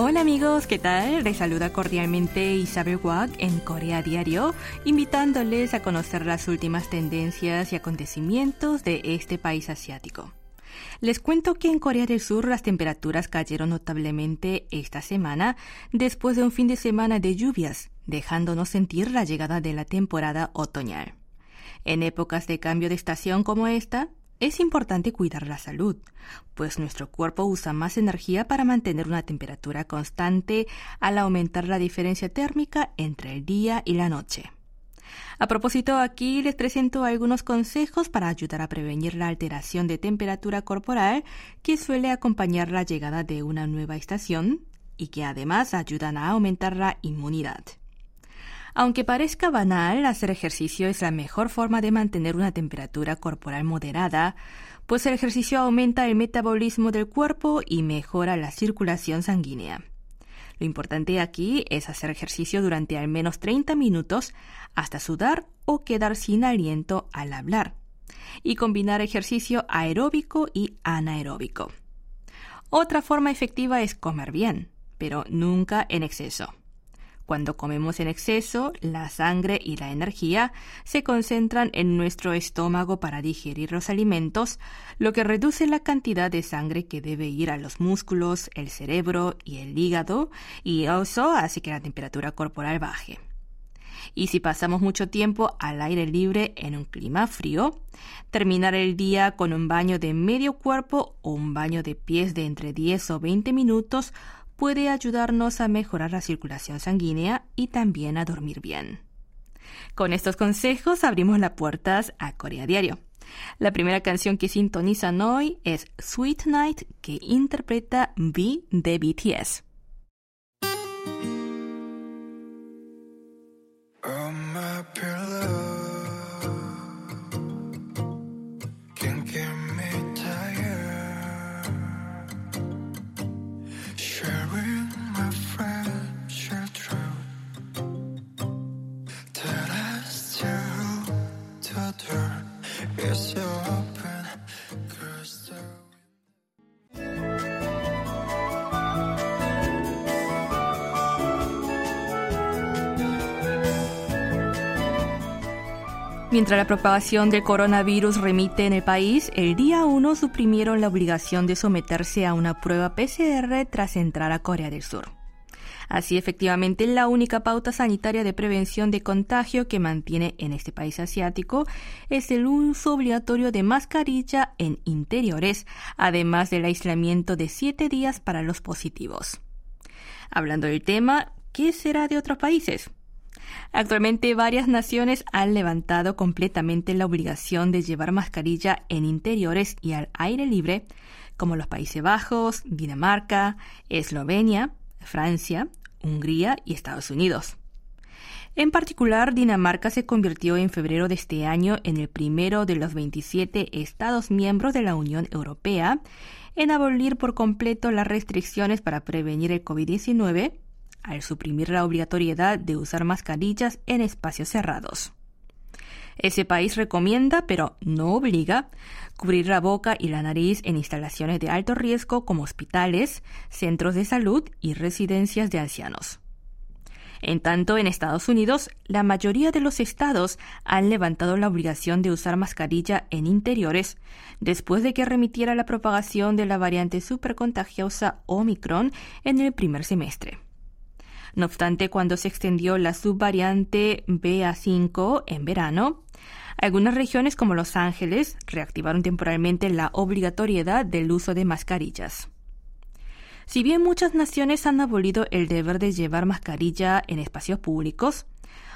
Hola amigos, ¿qué tal? Les saluda cordialmente Isabel Wag en Corea Diario, invitándoles a conocer las últimas tendencias y acontecimientos de este país asiático. Les cuento que en Corea del Sur las temperaturas cayeron notablemente esta semana después de un fin de semana de lluvias, dejándonos sentir la llegada de la temporada otoñal. En épocas de cambio de estación como esta, es importante cuidar la salud, pues nuestro cuerpo usa más energía para mantener una temperatura constante al aumentar la diferencia térmica entre el día y la noche. A propósito, aquí les presento algunos consejos para ayudar a prevenir la alteración de temperatura corporal que suele acompañar la llegada de una nueva estación y que además ayudan a aumentar la inmunidad. Aunque parezca banal, hacer ejercicio es la mejor forma de mantener una temperatura corporal moderada, pues el ejercicio aumenta el metabolismo del cuerpo y mejora la circulación sanguínea. Lo importante aquí es hacer ejercicio durante al menos 30 minutos hasta sudar o quedar sin aliento al hablar, y combinar ejercicio aeróbico y anaeróbico. Otra forma efectiva es comer bien, pero nunca en exceso. Cuando comemos en exceso, la sangre y la energía se concentran en nuestro estómago para digerir los alimentos, lo que reduce la cantidad de sangre que debe ir a los músculos, el cerebro y el hígado, y eso hace que la temperatura corporal baje. Y si pasamos mucho tiempo al aire libre en un clima frío, terminar el día con un baño de medio cuerpo o un baño de pies de entre 10 o 20 minutos puede ayudarnos a mejorar la circulación sanguínea y también a dormir bien. Con estos consejos abrimos las puertas a Corea Diario. La primera canción que sintonizan hoy es Sweet Night que interpreta V de BTS. Mientras la propagación del coronavirus remite en el país, el día 1 suprimieron la obligación de someterse a una prueba PCR tras entrar a Corea del Sur. Así, efectivamente, la única pauta sanitaria de prevención de contagio que mantiene en este país asiático es el uso obligatorio de mascarilla en interiores, además del aislamiento de siete días para los positivos. Hablando del tema, ¿qué será de otros países? Actualmente varias naciones han levantado completamente la obligación de llevar mascarilla en interiores y al aire libre, como los Países Bajos, Dinamarca, Eslovenia, Francia, Hungría y Estados Unidos. En particular, Dinamarca se convirtió en febrero de este año en el primero de los 27 Estados miembros de la Unión Europea en abolir por completo las restricciones para prevenir el COVID-19 al suprimir la obligatoriedad de usar mascarillas en espacios cerrados. Ese país recomienda, pero no obliga, cubrir la boca y la nariz en instalaciones de alto riesgo como hospitales, centros de salud y residencias de ancianos. En tanto, en Estados Unidos, la mayoría de los estados han levantado la obligación de usar mascarilla en interiores después de que remitiera la propagación de la variante supercontagiosa Omicron en el primer semestre. No obstante, cuando se extendió la subvariante BA5 en verano, algunas regiones como Los Ángeles reactivaron temporalmente la obligatoriedad del uso de mascarillas. Si bien muchas naciones han abolido el deber de llevar mascarilla en espacios públicos,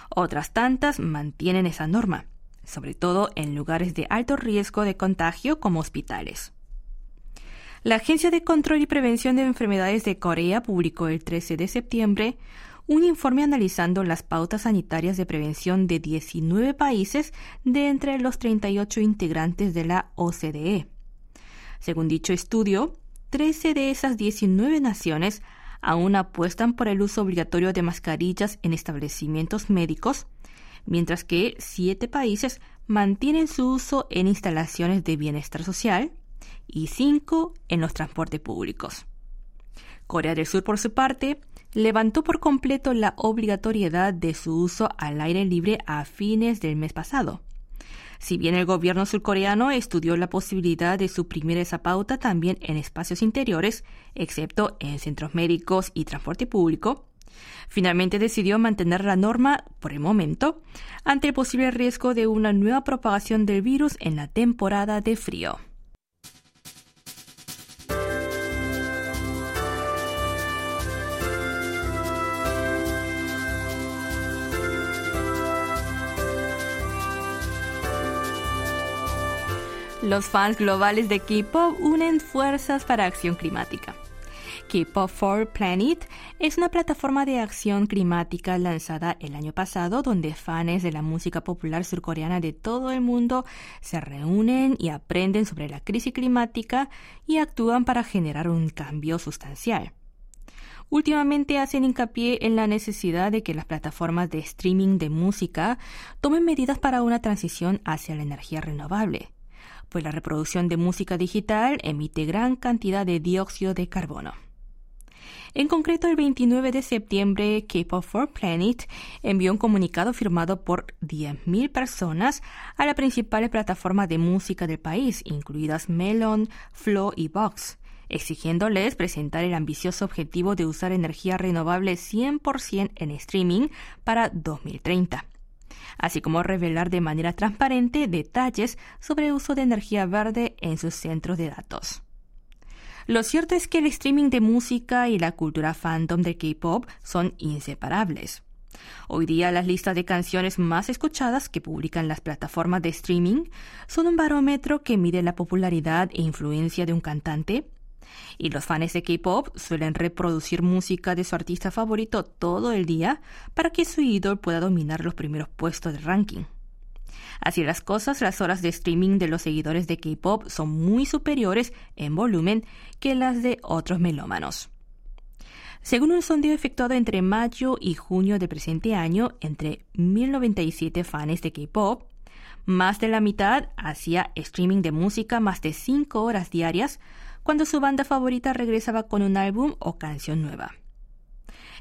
otras tantas mantienen esa norma, sobre todo en lugares de alto riesgo de contagio como hospitales. La Agencia de Control y Prevención de Enfermedades de Corea publicó el 13 de septiembre un informe analizando las pautas sanitarias de prevención de 19 países de entre los 38 integrantes de la OCDE. Según dicho estudio, 13 de esas 19 naciones aún apuestan por el uso obligatorio de mascarillas en establecimientos médicos, mientras que 7 países mantienen su uso en instalaciones de bienestar social, y cinco en los transportes públicos. Corea del Sur, por su parte, levantó por completo la obligatoriedad de su uso al aire libre a fines del mes pasado. Si bien el gobierno surcoreano estudió la posibilidad de suprimir esa pauta también en espacios interiores, excepto en centros médicos y transporte público, finalmente decidió mantener la norma por el momento ante el posible riesgo de una nueva propagación del virus en la temporada de frío. Los fans globales de K-pop unen fuerzas para acción climática. K-Pop for Planet es una plataforma de acción climática lanzada el año pasado donde fans de la música popular surcoreana de todo el mundo se reúnen y aprenden sobre la crisis climática y actúan para generar un cambio sustancial. Últimamente hacen hincapié en la necesidad de que las plataformas de streaming de música tomen medidas para una transición hacia la energía renovable pues la reproducción de música digital emite gran cantidad de dióxido de carbono. En concreto, el 29 de septiembre, K-Pop for Planet envió un comunicado firmado por 10.000 personas a las principales plataformas de música del país, incluidas Melon, Flow y Vox, exigiéndoles presentar el ambicioso objetivo de usar energía renovable 100% en streaming para 2030 así como revelar de manera transparente detalles sobre el uso de energía verde en sus centros de datos. Lo cierto es que el streaming de música y la cultura fandom de K-pop son inseparables. Hoy día las listas de canciones más escuchadas que publican las plataformas de streaming son un barómetro que mide la popularidad e influencia de un cantante, y los fans de K-pop suelen reproducir música de su artista favorito todo el día para que su ídolo pueda dominar los primeros puestos del ranking. Así las cosas, las horas de streaming de los seguidores de K-pop son muy superiores en volumen que las de otros melómanos. Según un sondeo efectuado entre mayo y junio del presente año entre 1097 fans de K-pop, más de la mitad hacía streaming de música más de 5 horas diarias, cuando su banda favorita regresaba con un álbum o canción nueva.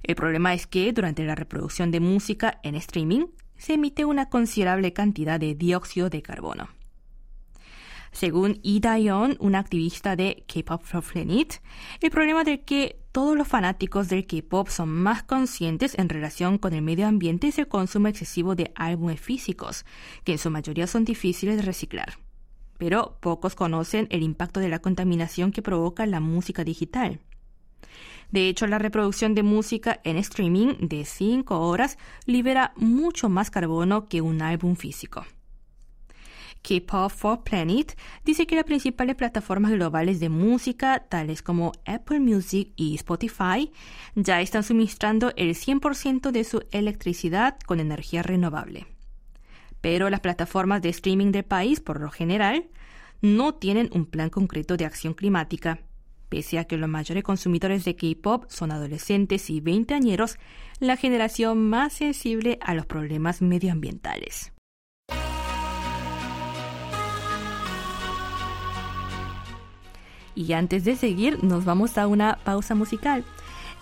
El problema es que durante la reproducción de música en streaming se emite una considerable cantidad de dióxido de carbono. Según Ida Yeon, una activista de K-Pop for Planet, el problema de que todos los fanáticos del K-pop son más conscientes en relación con el medio ambiente es el consumo excesivo de álbumes físicos, que en su mayoría son difíciles de reciclar pero pocos conocen el impacto de la contaminación que provoca la música digital. De hecho, la reproducción de música en streaming de 5 horas libera mucho más carbono que un álbum físico. K-Pop for Planet dice que las principales plataformas globales de música, tales como Apple Music y Spotify, ya están suministrando el 100% de su electricidad con energía renovable pero las plataformas de streaming del país, por lo general, no tienen un plan concreto de acción climática. Pese a que los mayores consumidores de K-pop son adolescentes y veinteañeros, la generación más sensible a los problemas medioambientales. Y antes de seguir, nos vamos a una pausa musical.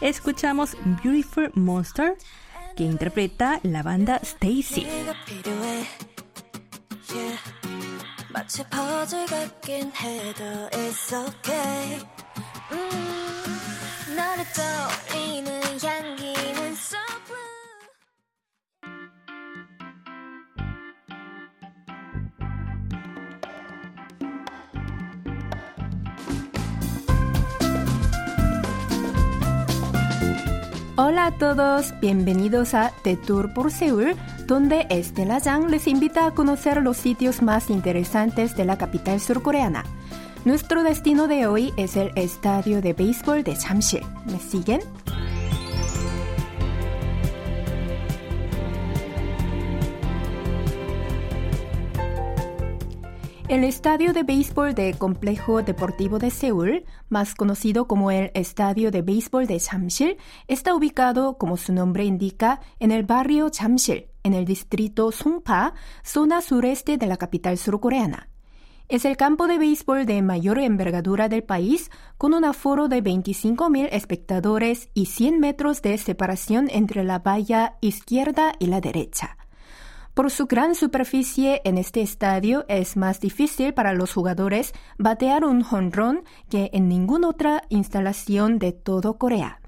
Escuchamos Beautiful Monster que interpreta la banda Stacy. Hola a todos, bienvenidos a The Tour por Seúl, donde Estela Zhang les invita a conocer los sitios más interesantes de la capital surcoreana. Nuestro destino de hoy es el estadio de béisbol de Jamsil. ¿Me siguen? El estadio de béisbol del Complejo Deportivo de Seúl, más conocido como el Estadio de Béisbol de Jamsil, está ubicado, como su nombre indica, en el barrio Jamsil, en el distrito Songpa, zona sureste de la capital surcoreana. Es el campo de béisbol de mayor envergadura del país, con un aforo de 25.000 espectadores y 100 metros de separación entre la valla izquierda y la derecha. Por su gran superficie en este estadio es más difícil para los jugadores batear un jonrón que en ninguna otra instalación de todo Corea.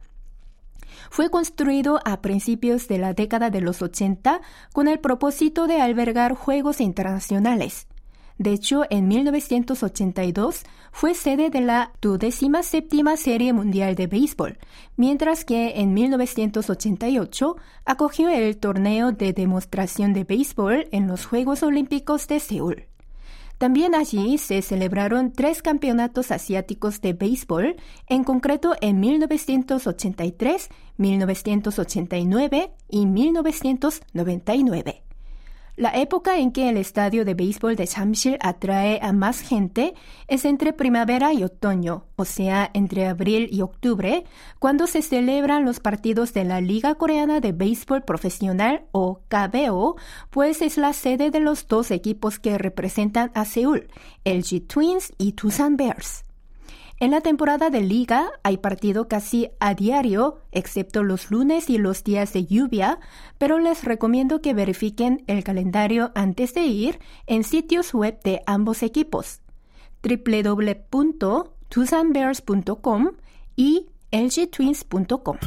Fue construido a principios de la década de los 80 con el propósito de albergar juegos internacionales. De hecho, en 1982 fue sede de la 27 Serie Mundial de Béisbol, mientras que en 1988 acogió el torneo de demostración de béisbol en los Juegos Olímpicos de Seúl. También allí se celebraron tres campeonatos asiáticos de béisbol, en concreto en 1983, 1989 y 1999. La época en que el estadio de béisbol de Chamsil atrae a más gente es entre primavera y otoño, o sea, entre abril y octubre, cuando se celebran los partidos de la Liga Coreana de Béisbol Profesional o KBO, pues es la sede de los dos equipos que representan a Seúl, el G Twins y Tusan Bears. En la temporada de liga hay partido casi a diario, excepto los lunes y los días de lluvia, pero les recomiendo que verifiquen el calendario antes de ir en sitios web de ambos equipos www.tusanbears.com y lgtwins.com.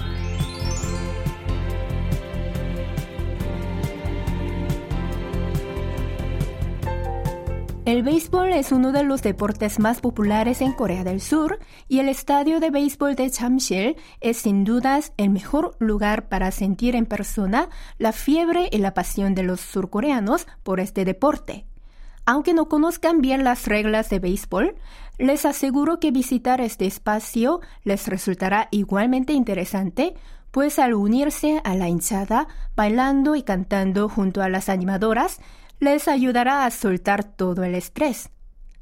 El béisbol es uno de los deportes más populares en Corea del Sur y el estadio de béisbol de Chamsil es sin dudas el mejor lugar para sentir en persona la fiebre y la pasión de los surcoreanos por este deporte. Aunque no conozcan bien las reglas de béisbol, les aseguro que visitar este espacio les resultará igualmente interesante, pues al unirse a la hinchada, bailando y cantando junto a las animadoras, les ayudará a soltar todo el estrés.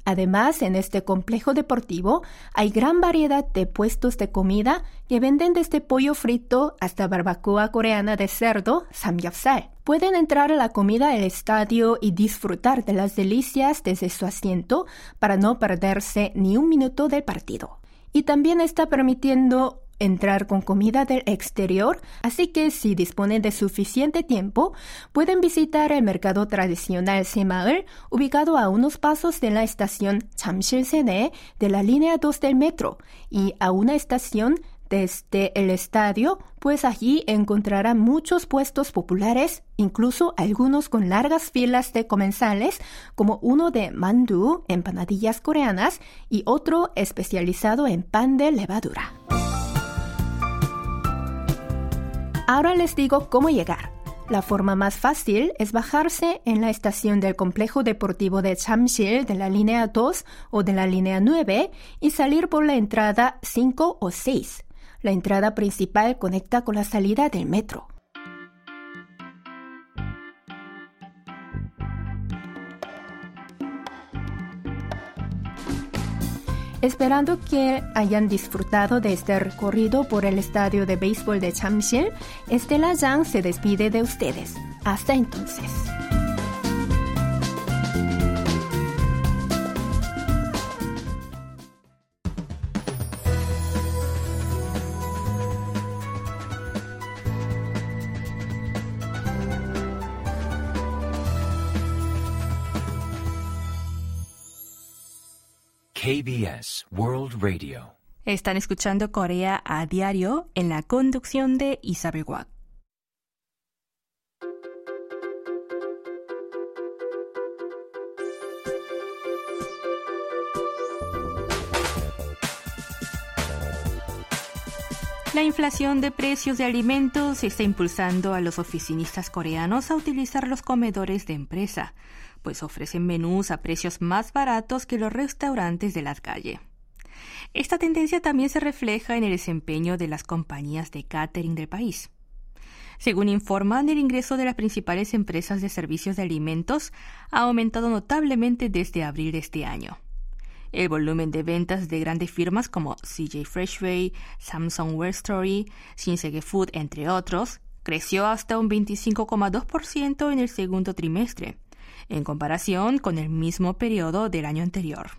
Además, en este complejo deportivo hay gran variedad de puestos de comida que venden desde pollo frito hasta barbacoa coreana de cerdo, samgyeopsal. Pueden entrar a la comida del estadio y disfrutar de las delicias desde su asiento para no perderse ni un minuto del partido. Y también está permitiendo entrar con comida del exterior, así que si disponen de suficiente tiempo, pueden visitar el mercado tradicional Semaul, ubicado a unos pasos de la estación Chamsil-Sene de la línea 2 del metro, y a una estación desde el estadio, pues allí encontrarán muchos puestos populares, incluso algunos con largas filas de comensales, como uno de mandu, empanadillas coreanas, y otro especializado en pan de levadura. Ahora les digo cómo llegar. La forma más fácil es bajarse en la estación del complejo deportivo de Chamsil de la línea 2 o de la línea 9 y salir por la entrada 5 o 6. La entrada principal conecta con la salida del metro. Esperando que hayan disfrutado de este recorrido por el estadio de béisbol de Chamsil, Estela Yang se despide de ustedes. Hasta entonces. KBS World Radio. Están escuchando Corea a diario en la conducción de Isabel Watt. La inflación de precios de alimentos está impulsando a los oficinistas coreanos a utilizar los comedores de empresa pues ofrecen menús a precios más baratos que los restaurantes de la calle. Esta tendencia también se refleja en el desempeño de las compañías de catering del país. Según informan, el ingreso de las principales empresas de servicios de alimentos ha aumentado notablemente desde abril de este año. El volumen de ventas de grandes firmas como CJ Freshway, Samsung World Story, Shinsegae Food, entre otros, creció hasta un 25,2% en el segundo trimestre, en comparación con el mismo periodo del año anterior.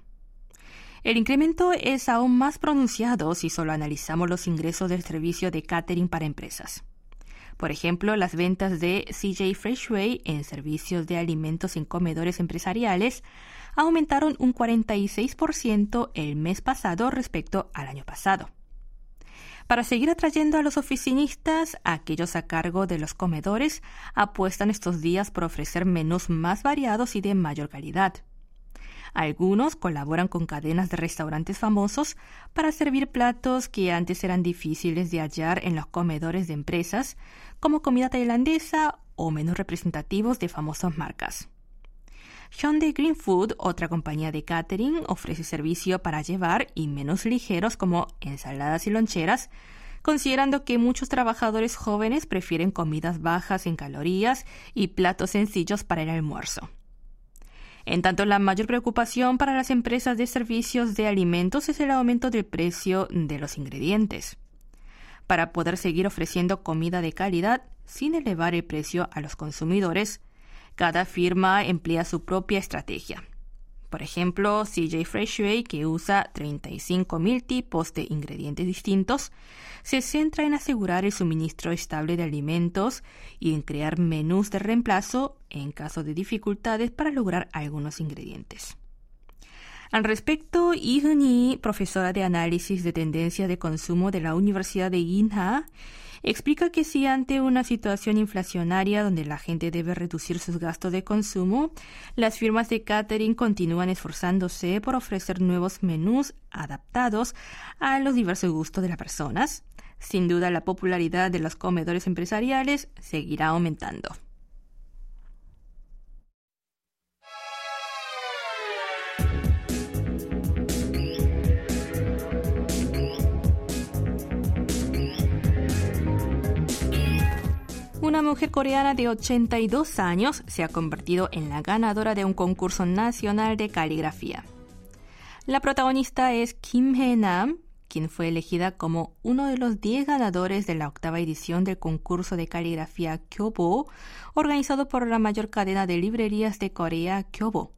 El incremento es aún más pronunciado si solo analizamos los ingresos del servicio de catering para empresas. Por ejemplo, las ventas de CJ Freshway en servicios de alimentos en comedores empresariales aumentaron un 46% el mes pasado respecto al año pasado. Para seguir atrayendo a los oficinistas, aquellos a cargo de los comedores apuestan estos días por ofrecer menús más variados y de mayor calidad. Algunos colaboran con cadenas de restaurantes famosos para servir platos que antes eran difíciles de hallar en los comedores de empresas, como comida tailandesa o menús representativos de famosas marcas. Hyundai Green Food, otra compañía de catering, ofrece servicio para llevar y menús ligeros como ensaladas y loncheras, considerando que muchos trabajadores jóvenes prefieren comidas bajas en calorías y platos sencillos para el almuerzo. En tanto, la mayor preocupación para las empresas de servicios de alimentos es el aumento del precio de los ingredientes. Para poder seguir ofreciendo comida de calidad sin elevar el precio a los consumidores, cada firma emplea su propia estrategia. Por ejemplo, CJ Freshway, que usa 35.000 tipos de ingredientes distintos, se centra en asegurar el suministro estable de alimentos y en crear menús de reemplazo en caso de dificultades para lograr algunos ingredientes. Al respecto, Yi profesora de análisis de tendencia de consumo de la Universidad de Inha, explica que si ante una situación inflacionaria donde la gente debe reducir sus gastos de consumo, las firmas de catering continúan esforzándose por ofrecer nuevos menús adaptados a los diversos gustos de las personas. Sin duda, la popularidad de los comedores empresariales seguirá aumentando. Una mujer coreana de 82 años se ha convertido en la ganadora de un concurso nacional de caligrafía. La protagonista es Kim Hee-nam, quien fue elegida como uno de los 10 ganadores de la octava edición del concurso de caligrafía Kyobo, organizado por la mayor cadena de librerías de Corea, Kyobo.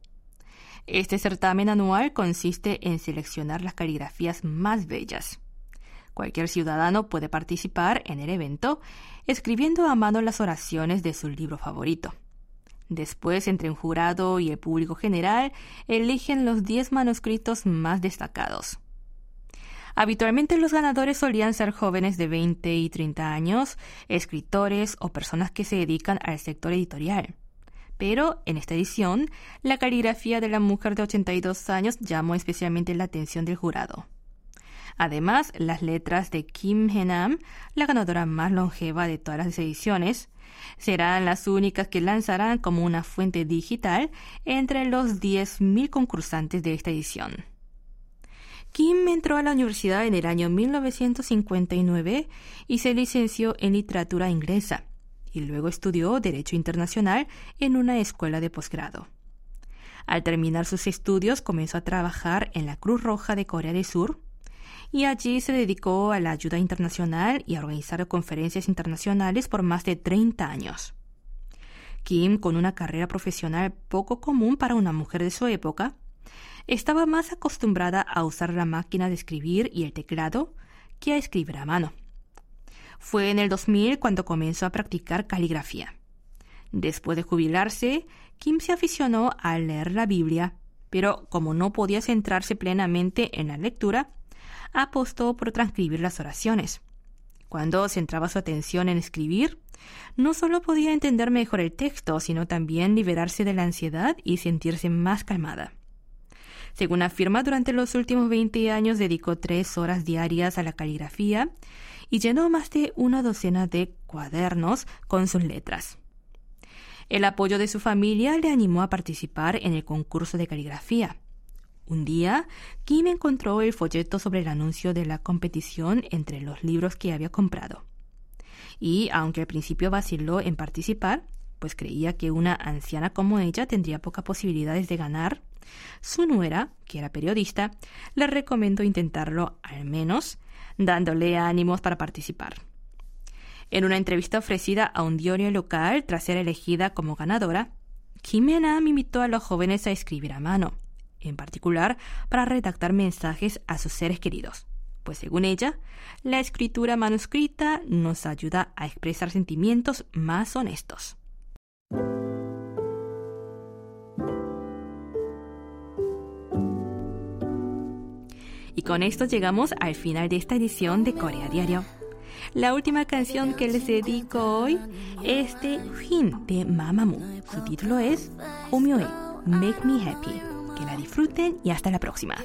Este certamen anual consiste en seleccionar las caligrafías más bellas. Cualquier ciudadano puede participar en el evento escribiendo a mano las oraciones de su libro favorito. Después, entre un jurado y el público general, eligen los 10 manuscritos más destacados. Habitualmente los ganadores solían ser jóvenes de 20 y 30 años, escritores o personas que se dedican al sector editorial. Pero en esta edición, la caligrafía de la mujer de 82 años llamó especialmente la atención del jurado. Además, las letras de Kim Henam, la ganadora más longeva de todas las ediciones, serán las únicas que lanzarán como una fuente digital entre los 10.000 concursantes de esta edición. Kim entró a la universidad en el año 1959 y se licenció en literatura inglesa y luego estudió Derecho Internacional en una escuela de posgrado. Al terminar sus estudios comenzó a trabajar en la Cruz Roja de Corea del Sur y allí se dedicó a la ayuda internacional y a organizar conferencias internacionales por más de 30 años. Kim, con una carrera profesional poco común para una mujer de su época, estaba más acostumbrada a usar la máquina de escribir y el teclado que a escribir a mano. Fue en el 2000 cuando comenzó a practicar caligrafía. Después de jubilarse, Kim se aficionó a leer la Biblia, pero como no podía centrarse plenamente en la lectura, apostó por transcribir las oraciones. Cuando centraba su atención en escribir, no solo podía entender mejor el texto, sino también liberarse de la ansiedad y sentirse más calmada. Según afirma, durante los últimos 20 años dedicó tres horas diarias a la caligrafía y llenó más de una docena de cuadernos con sus letras. El apoyo de su familia le animó a participar en el concurso de caligrafía. Un día, Kim encontró el folleto sobre el anuncio de la competición entre los libros que había comprado. Y aunque al principio vaciló en participar, pues creía que una anciana como ella tendría pocas posibilidades de ganar, su nuera, que era periodista, le recomendó intentarlo al menos, dándole ánimos para participar. En una entrevista ofrecida a un diario local tras ser elegida como ganadora, Kim Hae-nam invitó a los jóvenes a escribir a mano, en particular para redactar mensajes a sus seres queridos, pues según ella, la escritura manuscrita nos ayuda a expresar sentimientos más honestos. Y con esto llegamos al final de esta edición de Corea Diario. La última canción que les dedico hoy es de Hyun de Mamamoo. Su título es Omyoe, Make Me Happy. Que la disfruten y hasta la próxima.